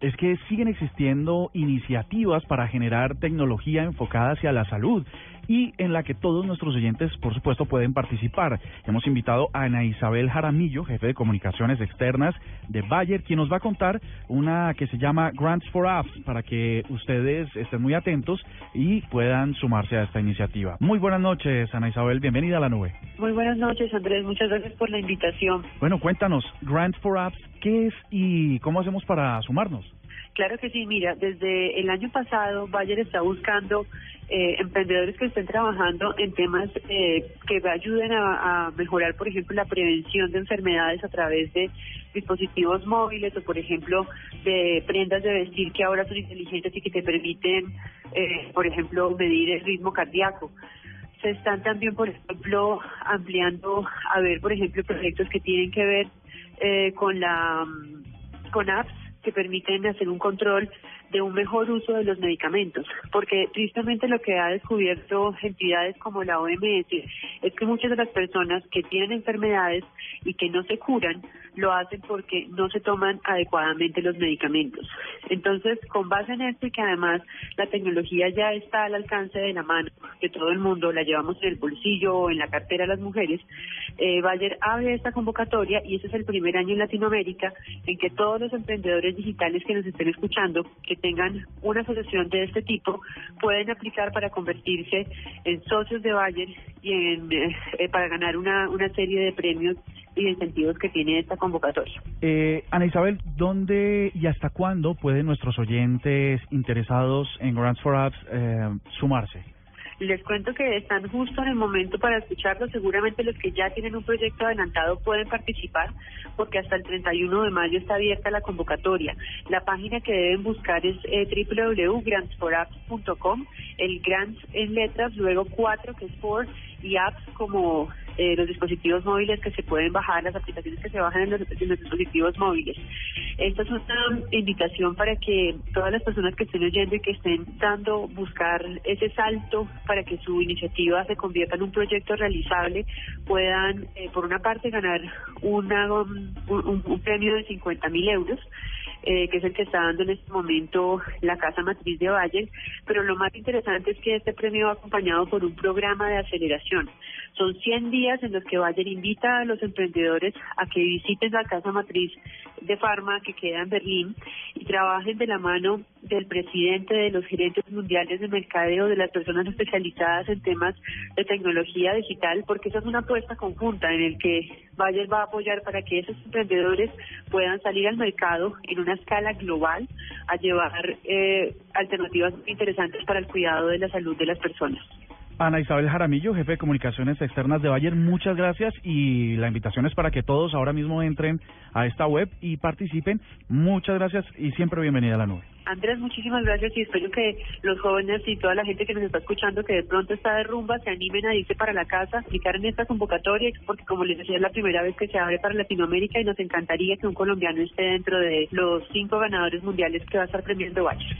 es que siguen existiendo iniciativas para generar tecnología enfocada hacia la salud y en la que todos nuestros oyentes, por supuesto, pueden participar. Hemos invitado a Ana Isabel Jaramillo, jefe de comunicaciones externas de Bayer, quien nos va a contar una que se llama Grants for Apps, para que ustedes estén muy atentos y puedan sumarse a esta iniciativa. Muy buenas noches, Ana Isabel, bienvenida a la nube. Muy buenas noches, Andrés. Muchas gracias por la invitación. Bueno, cuéntanos, Grants for Apps, ¿qué es y cómo hacemos para sumarnos? Claro que sí, mira, desde el año pasado Bayer está buscando eh, emprendedores que estén trabajando en temas eh, que ayuden a, a, mejorar, por ejemplo, la prevención de enfermedades a través de dispositivos móviles o, por ejemplo, de prendas de vestir que ahora son inteligentes y que te permiten, eh, por ejemplo, medir el ritmo cardíaco. Se están también, por ejemplo, ampliando a ver, por ejemplo, proyectos que tienen que ver eh, con la con apps que permiten hacer un control de un mejor uso de los medicamentos, porque tristemente lo que ha descubierto entidades como la OMS es que muchas de las personas que tienen enfermedades y que no se curan lo hacen porque no se toman adecuadamente los medicamentos. Entonces, con base en esto y que además la tecnología ya está al alcance de la mano de todo el mundo, la llevamos en el bolsillo o en la cartera las mujeres, eh, Bayer abre esta convocatoria y este es el primer año en Latinoamérica en que todos los emprendedores digitales que nos estén escuchando, que tengan una asociación de este tipo, pueden aplicar para convertirse en socios de Bayer y en, eh, para ganar una serie de premios y de incentivos que tiene esta convocatoria. Eh, Ana Isabel, ¿dónde y hasta cuándo pueden nuestros oyentes interesados en Grants for Apps eh, sumarse? Les cuento que están justo en el momento para escucharlo. Seguramente los que ya tienen un proyecto adelantado pueden participar porque hasta el 31 de mayo está abierta la convocatoria. La página que deben buscar es eh, www.grantsforapps.com. El grants en letras, luego 4 que es for y apps como eh, los dispositivos móviles que se pueden bajar, las aplicaciones que se bajan en los, en los, dispositivos móviles. Esta es una invitación para que todas las personas que estén oyendo y que estén dando, buscar ese salto para que su iniciativa se convierta en un proyecto realizable, puedan, eh, por una parte, ganar una, un, premio de 50 mil euros eh, que es el que está dando en este momento la Casa Matriz de Valle, pero lo más interesante es que este premio va acompañado por un programa de aceleración. Son 100 días en los que Bayer invita a los emprendedores a que visiten la Casa Matriz de Farma que queda en Berlín y trabajen de la mano del presidente, de los gerentes mundiales de mercadeo, de las personas especializadas en temas de tecnología digital, porque esa es una apuesta conjunta en el que Bayer va a apoyar para que esos emprendedores puedan salir al mercado en una escala global a llevar eh, alternativas interesantes para el cuidado de la salud de las personas. Ana Isabel Jaramillo, jefe de comunicaciones externas de Bayer, muchas gracias y la invitación es para que todos ahora mismo entren a esta web y participen. Muchas gracias y siempre bienvenida a la nube. Andrés, muchísimas gracias y espero que los jóvenes y toda la gente que nos está escuchando que de pronto está de rumba se animen a irse para la casa, aplicar en esta convocatoria, porque como les decía es la primera vez que se abre para Latinoamérica y nos encantaría que un colombiano esté dentro de los cinco ganadores mundiales que va a estar premiando Bayer.